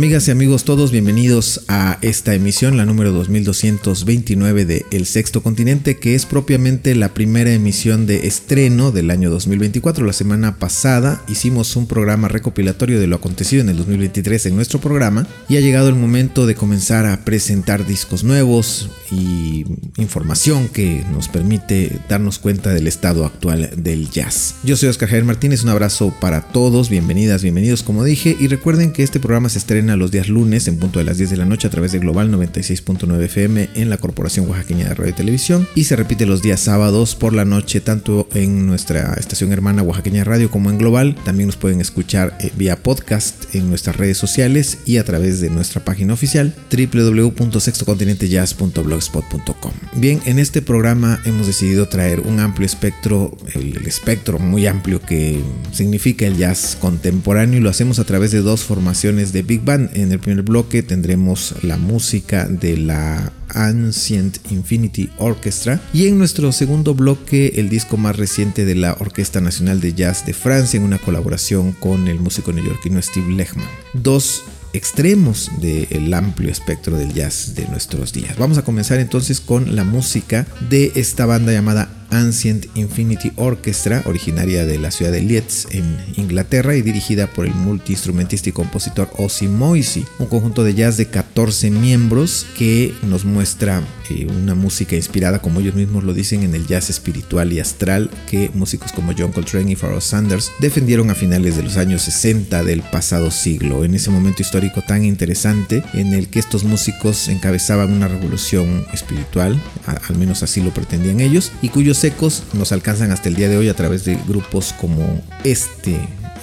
Amigas y amigos todos, bienvenidos a esta emisión, la número 2229 de El Sexto Continente, que es propiamente la primera emisión de estreno del año 2024. La semana pasada hicimos un programa recopilatorio de lo acontecido en el 2023 en nuestro programa y ha llegado el momento de comenzar a presentar discos nuevos y información que nos permite darnos cuenta del estado actual del jazz. Yo soy Oscar Javier Martínez, un abrazo para todos, bienvenidas, bienvenidos como dije y recuerden que este programa se estrena los días lunes en punto de las 10 de la noche a través de Global 96.9 FM en la Corporación Oaxaqueña de Radio y Televisión y se repite los días sábados por la noche tanto en nuestra estación hermana Oaxaqueña Radio como en Global. También nos pueden escuchar eh, vía podcast en nuestras redes sociales y a través de nuestra página oficial www.sextocontinentejazz.blogspot.com. Bien, en este programa hemos decidido traer un amplio espectro, el, el espectro muy amplio que significa el jazz contemporáneo y lo hacemos a través de dos formaciones de Big Band en el primer bloque tendremos la música de la Ancient Infinity Orchestra y en nuestro segundo bloque el disco más reciente de la Orquesta Nacional de Jazz de Francia en una colaboración con el músico neoyorquino Steve Lechman. Dos extremos del amplio espectro del jazz de nuestros días. Vamos a comenzar entonces con la música de esta banda llamada Ancient Infinity Orchestra, originaria de la ciudad de Leeds en Inglaterra y dirigida por el multiinstrumentista y compositor Ozzy Moisey, un conjunto de jazz de 14 miembros que nos muestra eh, una música inspirada, como ellos mismos lo dicen, en el jazz espiritual y astral que músicos como John Coltrane y Pharoah Sanders defendieron a finales de los años 60 del pasado siglo, en ese momento histórico tan interesante en el que estos músicos encabezaban una revolución espiritual, al menos así lo pretendían ellos, y cuyos secos nos alcanzan hasta el día de hoy a través de grupos como este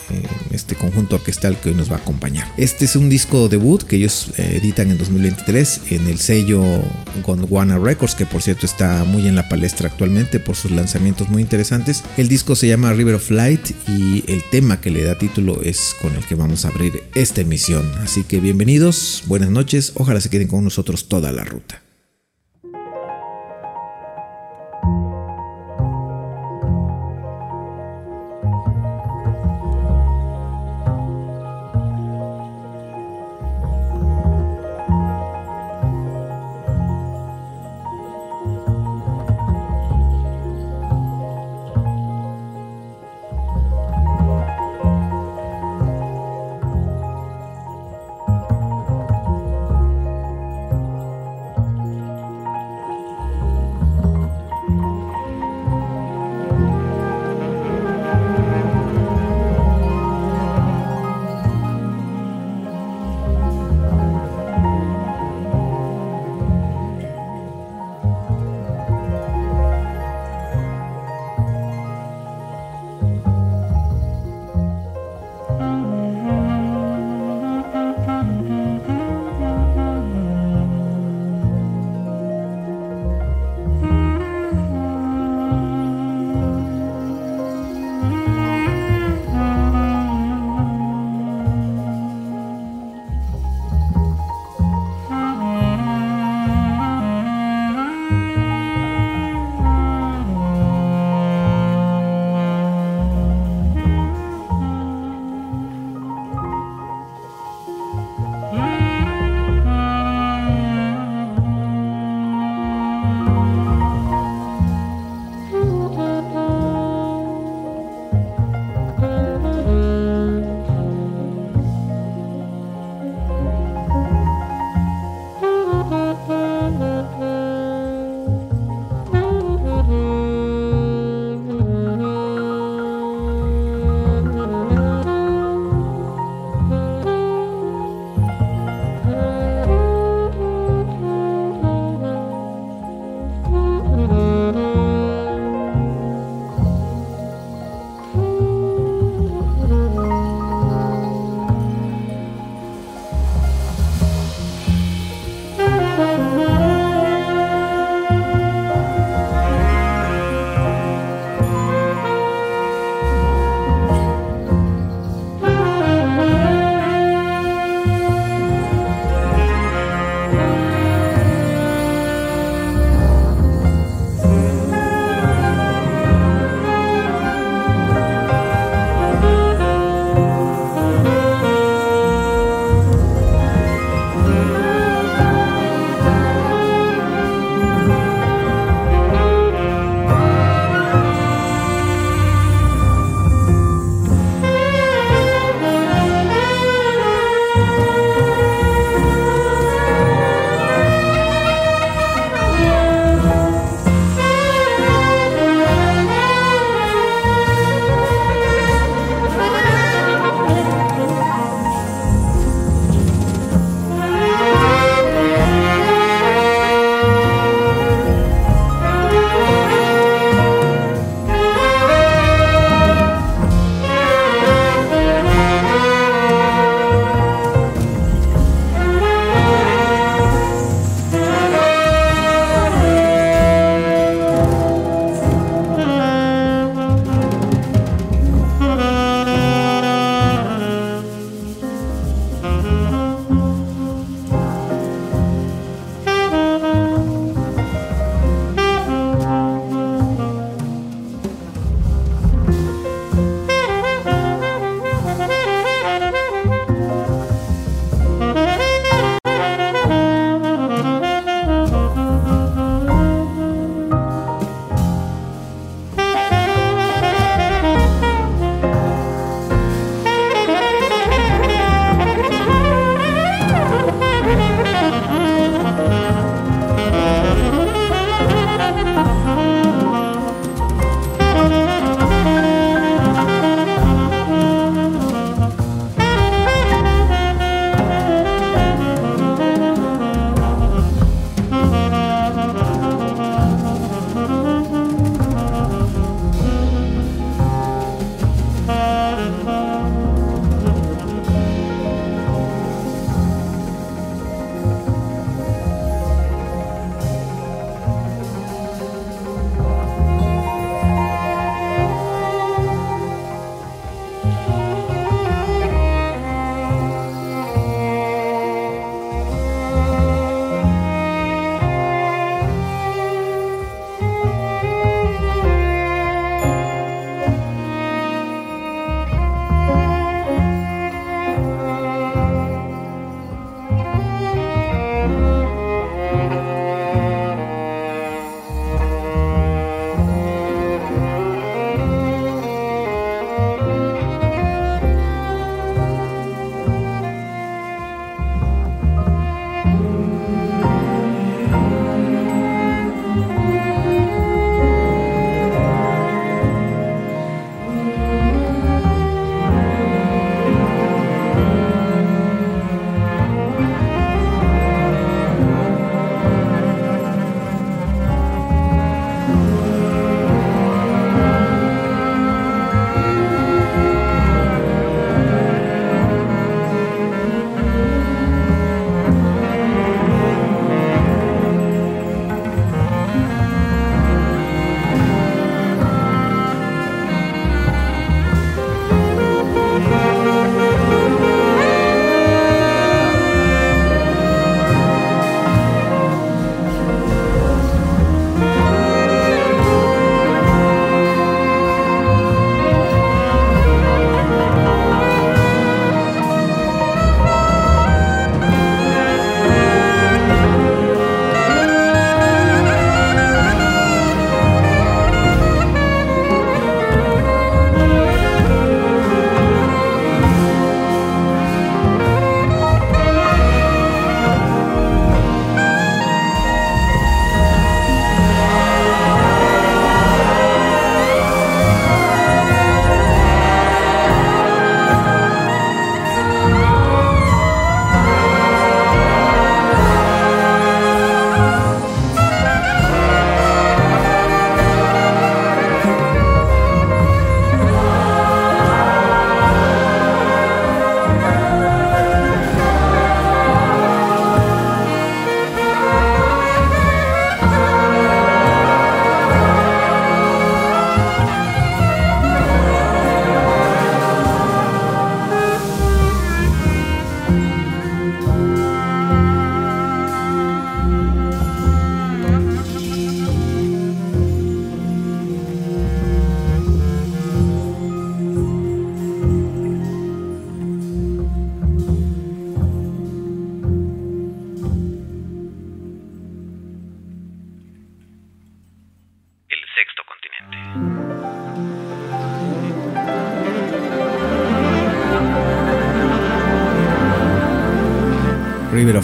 eh, este conjunto orquestal que hoy nos va a acompañar. Este es un disco debut que ellos eh, editan en 2023 en el sello Gondwana Records, que por cierto está muy en la palestra actualmente por sus lanzamientos muy interesantes. El disco se llama River of Light y el tema que le da título es con el que vamos a abrir esta emisión. Así que bienvenidos, buenas noches, ojalá se queden con nosotros toda la ruta.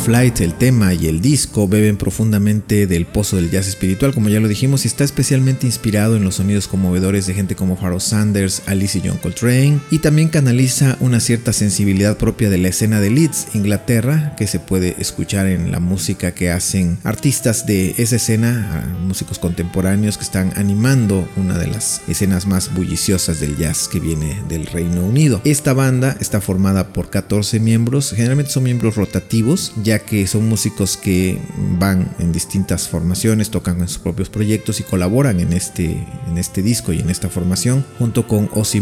River of Light, el tema y el disco beben profundamente del pozo del jazz espiritual, como ya lo dijimos, y está especialmente inspirado en los sonidos conmovedores de gente como Pharoah Sanders, Alice y John Coltrane, y también canaliza una cierta sensibilidad propia de la escena de Leeds, Inglaterra, que se puede escuchar en la música que hacen artistas de esa escena, músicos contemporáneos que están animando una de las escenas más bulliciosas del jazz que viene del Reino Unido. Esta banda está formada por 14 miembros, generalmente son miembros rotativos, ya que son músicos que van en distintas formaciones, tocan en sus propios proyectos y colaboran en este, en este disco y en esta formación, junto con Ozzy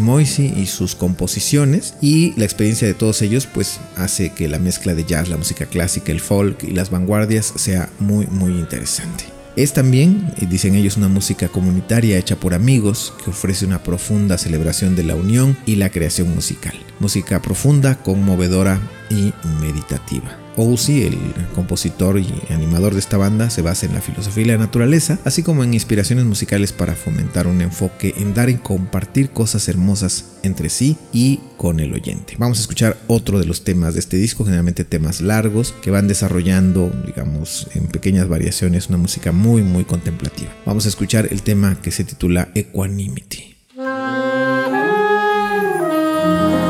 y sus composiciones. Y la experiencia de todos ellos, pues hace que la mezcla de jazz, la música clásica, el folk y las vanguardias sea muy, muy interesante. Es también, eh, dicen ellos, una música comunitaria hecha por amigos que ofrece una profunda celebración de la unión y la creación musical. Música profunda, conmovedora y meditativa. Ozzy, el compositor y animador de esta banda, se basa en la filosofía y la naturaleza, así como en inspiraciones musicales para fomentar un enfoque en dar y compartir cosas hermosas entre sí y con el oyente. Vamos a escuchar otro de los temas de este disco, generalmente temas largos que van desarrollando, digamos, en pequeñas variaciones, una música muy, muy contemplativa. Vamos a escuchar el tema que se titula Equanimity.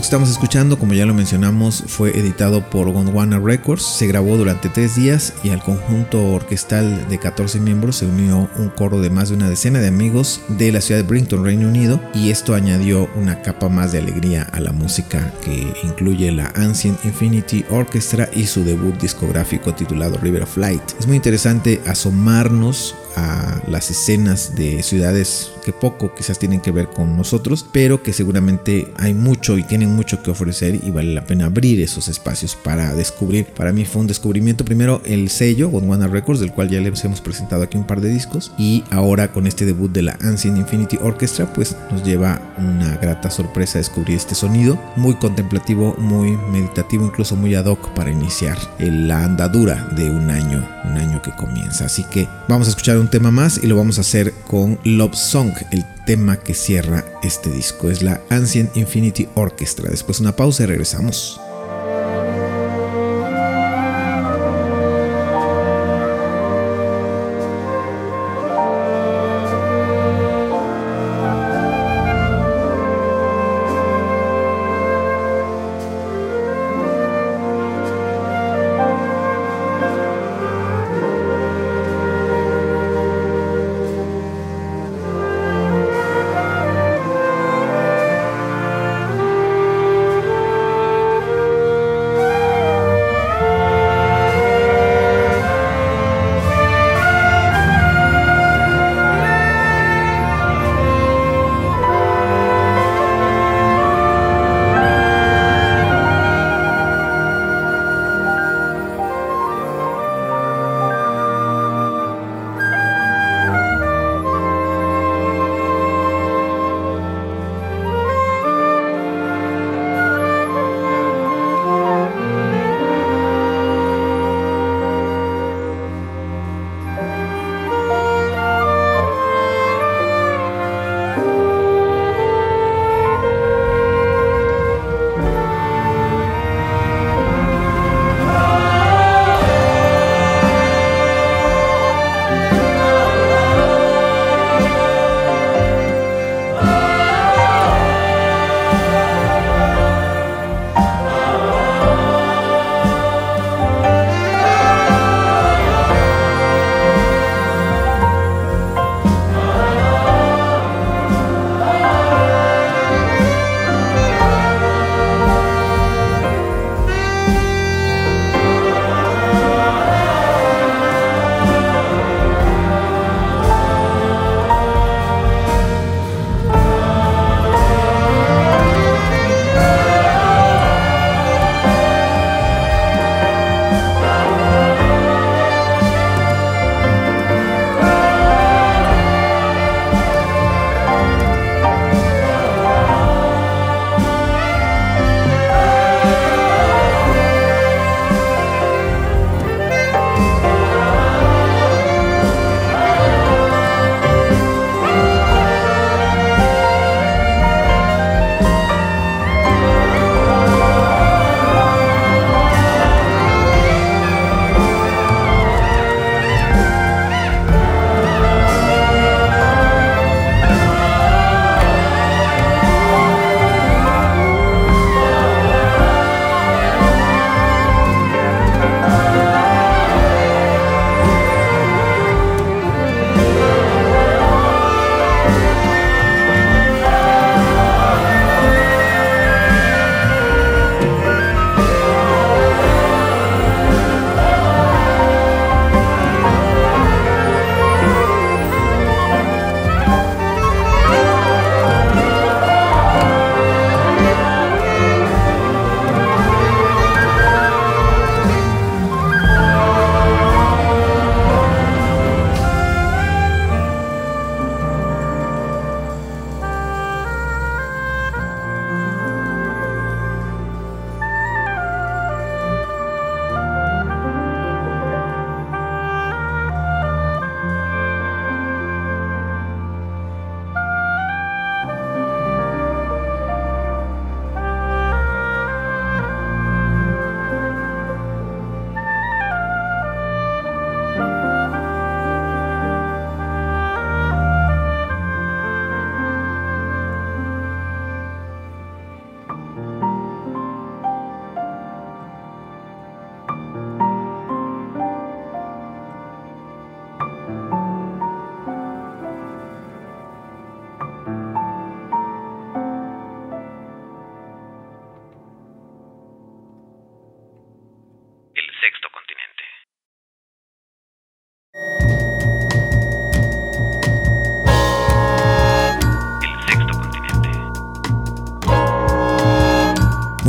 que estamos escuchando, como ya lo mencionamos, fue editado por Gondwana Records, se grabó durante tres días y al conjunto orquestal de 14 miembros se unió un coro de más de una decena de amigos de la ciudad de Brinton, Reino Unido, y esto añadió una capa más de alegría a la música que incluye la Ancient Infinity Orchestra y su debut discográfico titulado River of Light. Es muy interesante asomarnos a las escenas de ciudades que poco quizás tienen que ver con nosotros, pero que seguramente hay mucho y tienen mucho que ofrecer y vale la pena abrir esos espacios para descubrir. Para mí fue un descubrimiento primero el sello Gondwana Records, del cual ya les hemos presentado aquí un par de discos, y ahora con este debut de la Ancient Infinity Orchestra, pues nos lleva una grata sorpresa descubrir este sonido, muy contemplativo, muy meditativo, incluso muy ad hoc para iniciar la andadura de un año, un año que comienza. Así que vamos a escuchar un tema más y lo vamos a hacer con Love Song, el tema que cierra este disco. Es la Ancient Infinity Orchestra. Después una pausa y regresamos.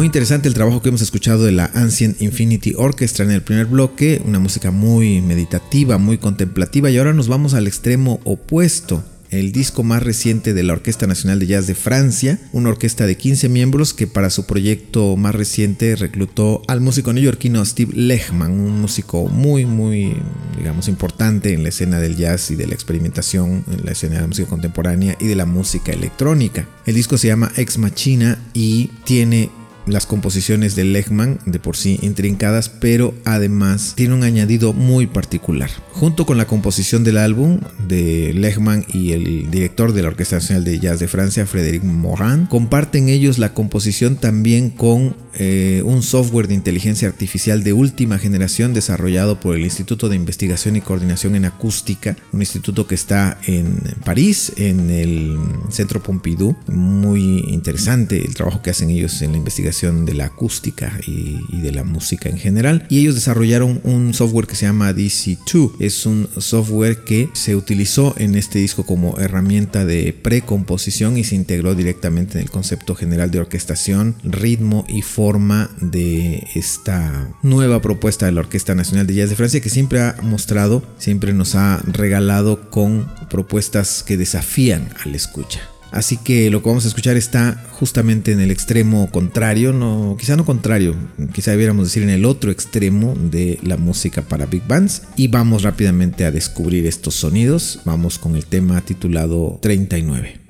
Interesante el trabajo que hemos escuchado de la Ancient Infinity Orchestra en el primer bloque, una música muy meditativa, muy contemplativa y ahora nos vamos al extremo opuesto el disco más reciente de la Orquesta Nacional de Jazz de Francia, una orquesta de 15 miembros que para su proyecto más reciente reclutó al músico neoyorquino Steve Lechman, un músico muy, muy, digamos, importante en la escena del jazz y de la experimentación, en la escena de la música contemporánea y de la música electrónica. El disco se llama Ex Machina y tiene las composiciones de Lechman de por sí intrincadas, pero además tiene un añadido muy particular. Junto con la composición del álbum de Lechman y el director de la Orquesta Nacional de Jazz de Francia, Frédéric Morin, comparten ellos la composición también con eh, un software de inteligencia artificial de última generación desarrollado por el Instituto de Investigación y Coordinación en Acústica, un instituto que está en París, en el Centro Pompidou. Muy interesante el trabajo que hacen ellos en la investigación de la acústica y, de la música en general. Y ellos desarrollaron un software que se llama DC2. Es un software que se utilizó en este disco como herramienta de precomposición y se integró directamente en el concepto general de orquestación, ritmo y forma de esta nueva propuesta de la Orquesta Nacional de Jazz de Francia que siempre ha mostrado, siempre nos ha regalado con propuestas que desafían al escucha. Así que lo que vamos a escuchar está justamente en el extremo contrario, no, quizá no contrario, quizá debiéramos decir en el otro extremo de la música para big bands. Y vamos rápidamente a descubrir estos sonidos. Vamos con el tema titulado 39.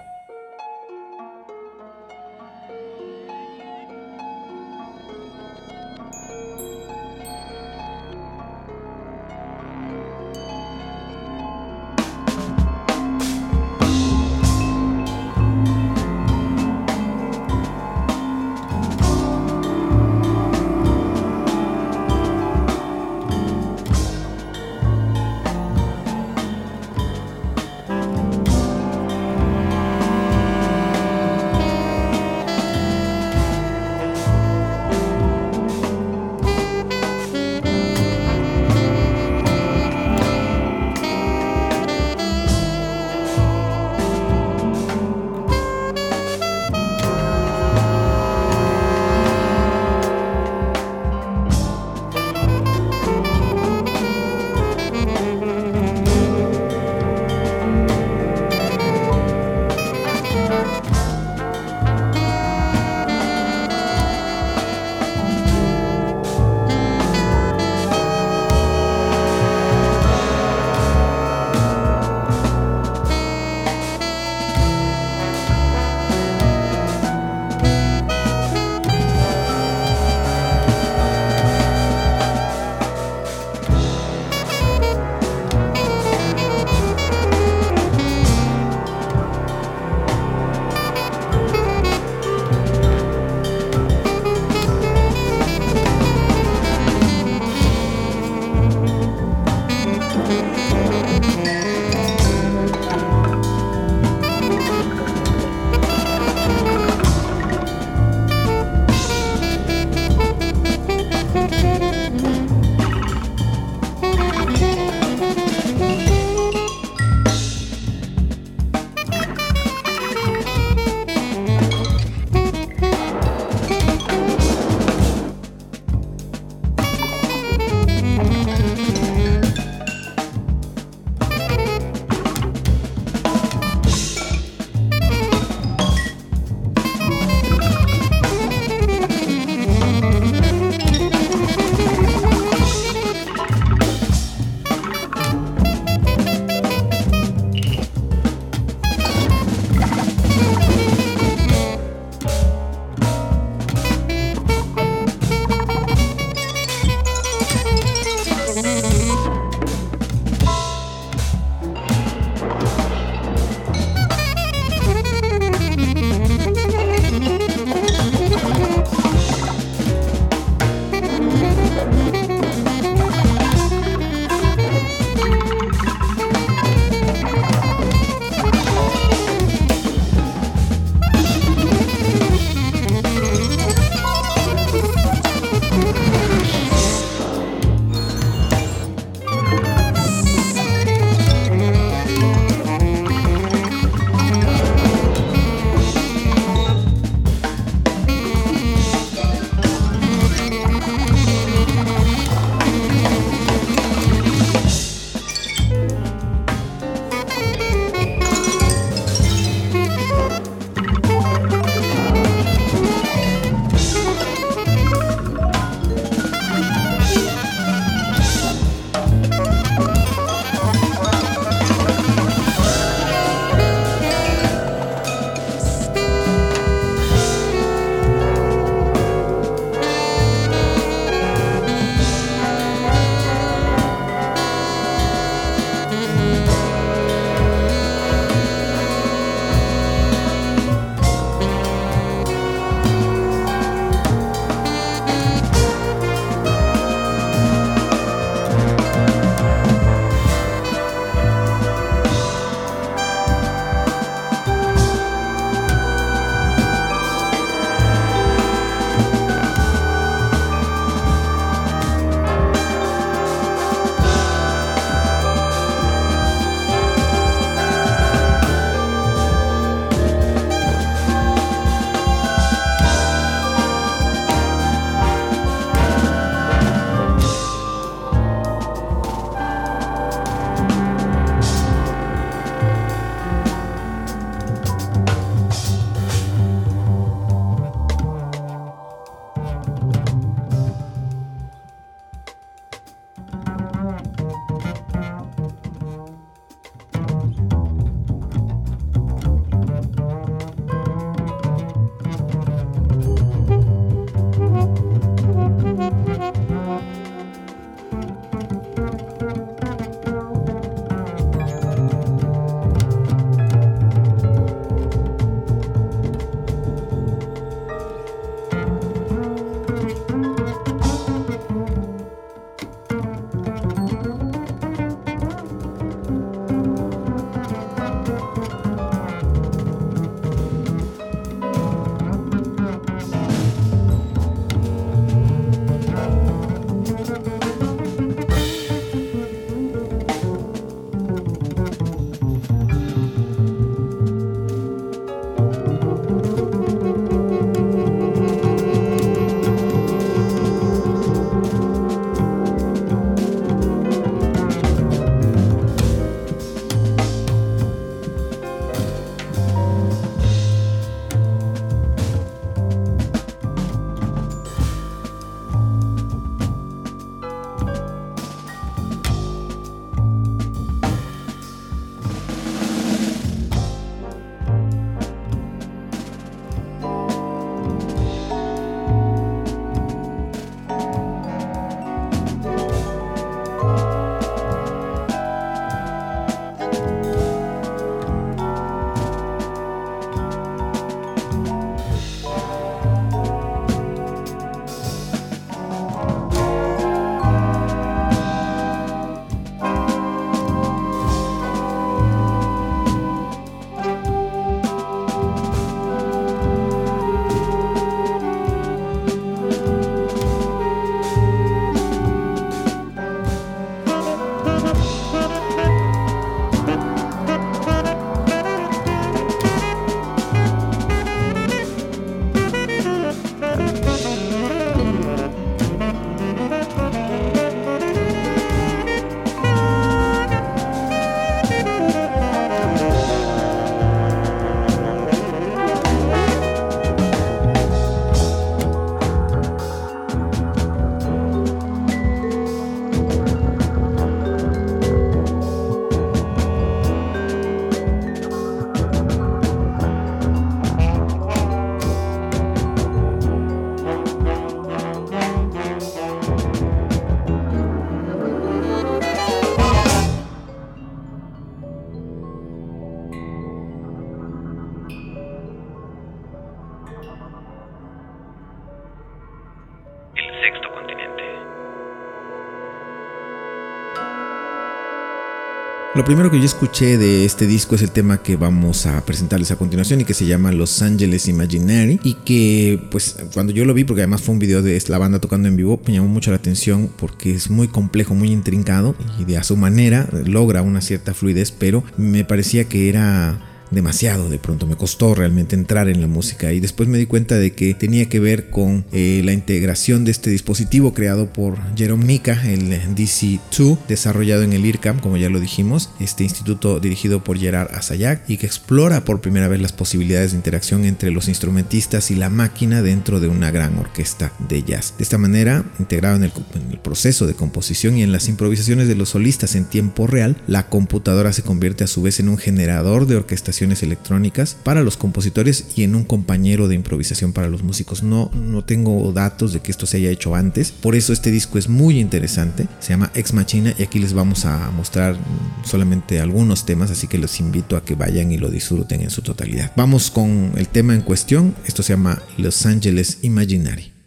Lo primero que yo escuché de este disco es el tema que vamos a presentarles a continuación y que se llama Los Angeles Imaginary y que pues cuando yo lo vi, porque además fue un video de la banda tocando en vivo, me llamó mucho la atención porque es muy complejo, muy intrincado y de a su manera logra una cierta fluidez, pero me parecía que era demasiado de pronto, me costó realmente entrar en la música y después me di cuenta de que tenía que ver con eh, la integración de este dispositivo creado por Jerome Nika, el DC2, desarrollado en el IRCAM, como ya lo dijimos, este instituto dirigido por Gerard Asayak y que explora por primera vez las posibilidades de interacción entre los instrumentistas y la máquina dentro de una gran orquesta de jazz. De esta manera, integrado en el, en el proceso de composición y en las improvisaciones de los solistas en tiempo real, la computadora se convierte a su vez en un generador de orquestación electrónicas para los compositores y en un compañero de improvisación para los músicos. No, no tengo datos de que esto se haya hecho antes, por eso este disco es muy interesante. Se llama Ex Machina y aquí les vamos a mostrar solamente algunos temas, así que los invito a que vayan y lo disfruten en su totalidad. Vamos con el tema en cuestión, esto se llama Los Angeles Imaginary.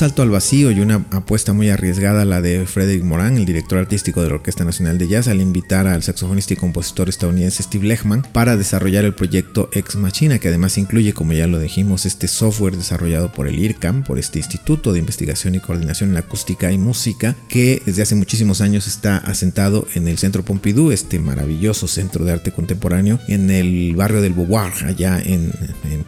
Salto al vacío y una apuesta muy arriesgada la de Frederick Moran, el director artístico de la Orquesta Nacional de Jazz, al invitar al saxofonista y compositor estadounidense Steve Lechman para desarrollar el proyecto Ex Machina, que además incluye, como ya lo dijimos, este software desarrollado por el IRCAM, por este Instituto de Investigación y Coordinación en Acústica y Música, que desde hace muchísimos años está asentado en el Centro Pompidou, este maravilloso centro de arte contemporáneo, en el barrio del Beauvoir, allá en,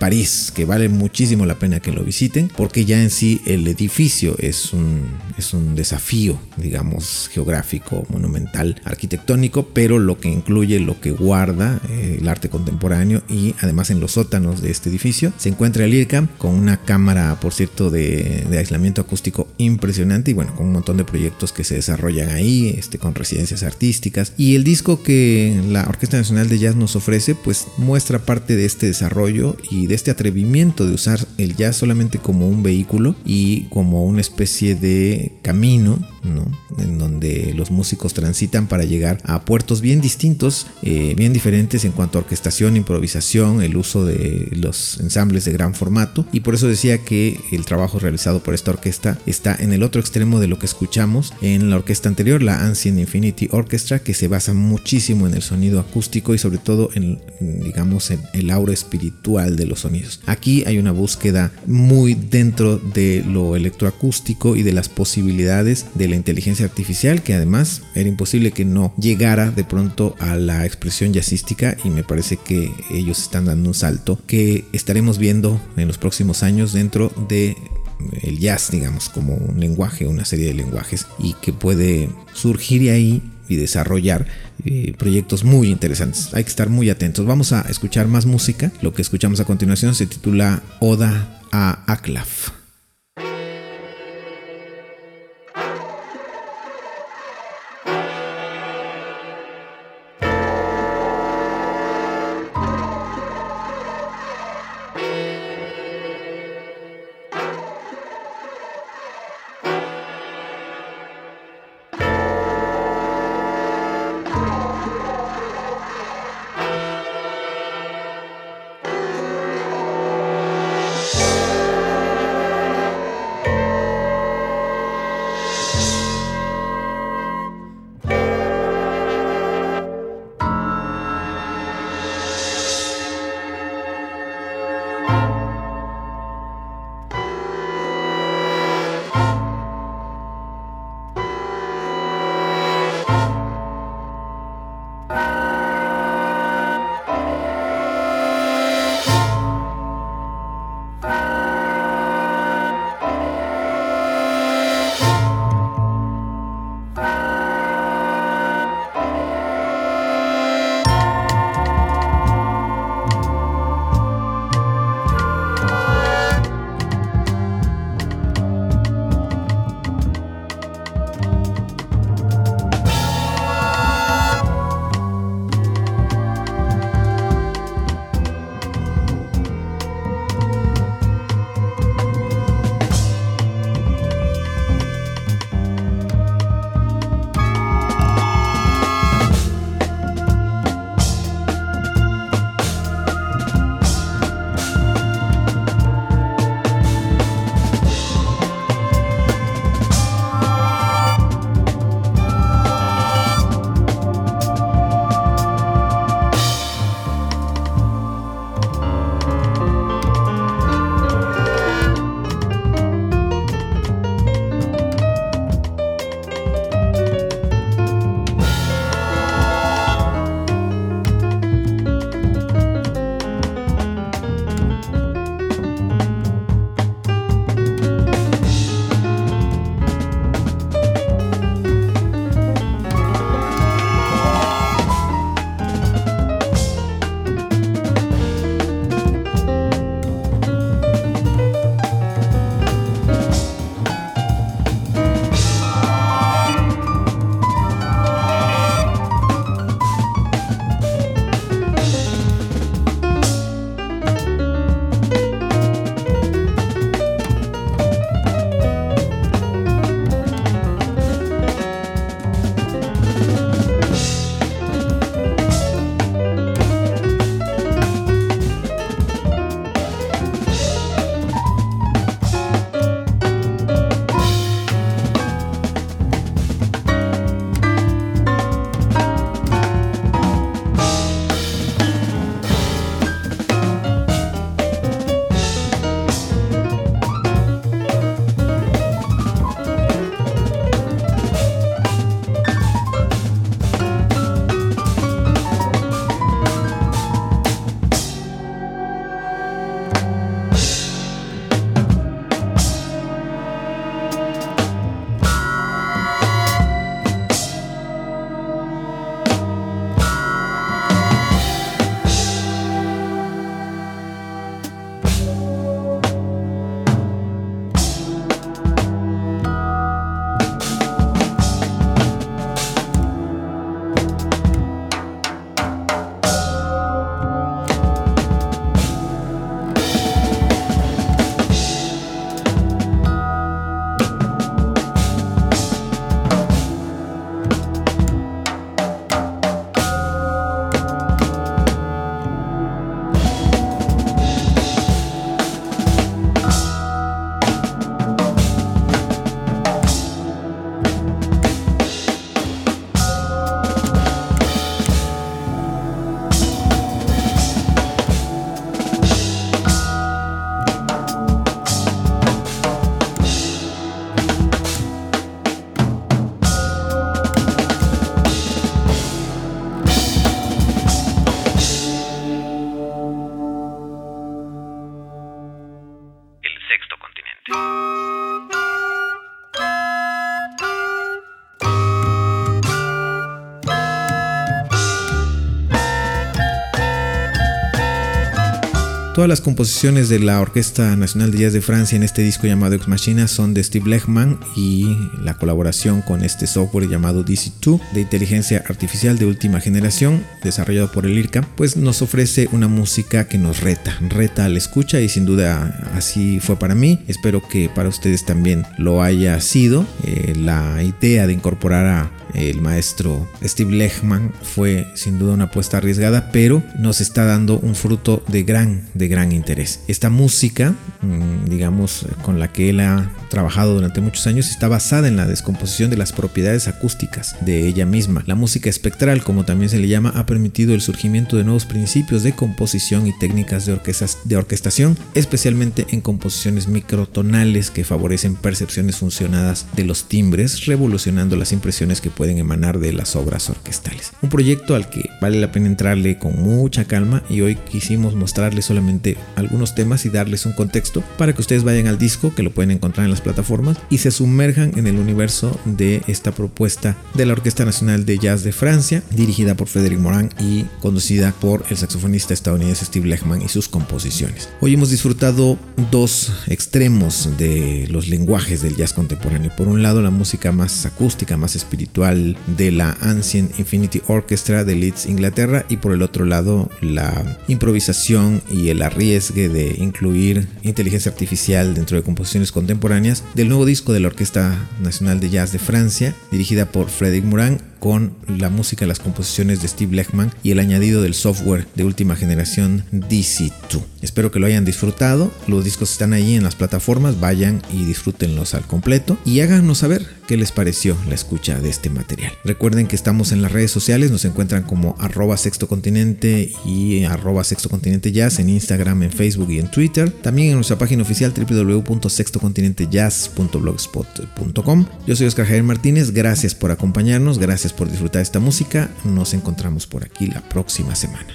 París, que vale muchísimo la pena que lo visiten, porque ya en sí el edificio es un, es un desafío, digamos, geográfico, monumental, arquitectónico, pero lo que incluye, lo que guarda eh, el arte contemporáneo y además en los sótanos de este edificio se encuentra el IRCAM con una cámara, por cierto, de, aislamiento acústico impresionante y bueno, con un montón de proyectos que se desarrollan ahí, este, con residencias artísticas. Y el disco que la Orquesta Nacional de Jazz nos ofrece, pues muestra parte de este desarrollo y de este atrevimiento de usar el jazz solamente como un vehículo y como una especie de camino, ¿no? En donde los músicos transitan para llegar a puertos bien distintos, eh, bien diferentes en cuanto a orquestación, improvisación, el uso de los ensambles de gran formato. Y por eso decía que el trabajo realizado por esta orquesta está en el otro extremo de lo que escuchamos en la orquesta anterior, la Ancient Infinity Orchestra, que se basa muchísimo en el sonido acústico y sobre todo en, digamos, el aura espiritual de los sonidos. Aquí hay una búsqueda muy dentro de lo electroacústico y de las posibilidades de la inteligencia artificial, que además era imposible que no llegara de pronto a la expresión jazzística y me parece que ellos están dando un salto que estaremos viendo en los próximos años dentro de el jazz, digamos, como un lenguaje, una serie de lenguajes y que puede surgir ahí y desarrollar eh, proyectos muy interesantes. Hay que estar muy atentos. Vamos a escuchar más música. Lo que escuchamos a continuación se titula Oda a Aklaf. Todas las composiciones de la Orquesta Nacional de Jazz de Francia en este disco llamado Ex Machina son de Steve Lechman y la colaboración con este software llamado DC2 de inteligencia artificial de última generación desarrollado por el IRCA, pues nos ofrece una música que nos reta, reta al escucha y sin duda así fue para mí. Espero que para ustedes también lo haya sido. Eh, la idea de incorporar a el maestro Steve Lechman fue sin duda una apuesta arriesgada, pero nos está dando un fruto de gran, de gran interés. Esta música, mm, digamos, con la que él ha trabajado durante muchos años, está basada en la descomposición de las propiedades acústicas de ella misma. La música espectral, como también se le llama, ha permitido el surgimiento de nuevos principios de composición y técnicas de, de orquestación, especialmente en composiciones microtonales que favorecen percepciones funcionadas de los timbres, revolucionando las impresiones que pueden emanar de las obras orquestales. Un proyecto al que vale la pena entrarle con mucha calma y hoy quisimos mostrarles solamente algunos temas y darles un contexto para que ustedes vayan al disco que lo pueden encontrar en las plataformas y se sumerjan en el universo de esta propuesta de la Orquesta Nacional de Jazz de Francia, dirigida por Frédéric Morin y conducida por el saxofonista estadounidense Steve Lechman y sus composiciones. Hoy hemos disfrutado dos extremos de los lenguajes del jazz contemporáneo. Por un lado, la música más acústica, más espiritual, de la Ancient Infinity Orchestra de Leeds, Inglaterra, y por el otro lado la improvisación y el arriesgue de incluir inteligencia artificial dentro de composiciones contemporáneas del nuevo disco de la Orquesta Nacional de Jazz de Francia, dirigida por Frédéric Morin con la música, las composiciones de Steve Lechman y el añadido del software de última generación DC2. Espero que lo hayan disfrutado. Los discos están ahí en las plataformas, vayan y disfrútenlos al completo y háganos saber qué les pareció la escucha de este material. Recuerden que estamos en las redes sociales, nos encuentran como arroba sexto continente y arroba sexto continente jazz en Instagram, en Facebook y en Twitter. También en nuestra página oficial www.sextocontinentejazz.blogspot.com. Yo soy Oscar Javier Martínez, gracias por acompañarnos, gracias por disfrutar esta música. Nos encontramos por aquí la próxima semana.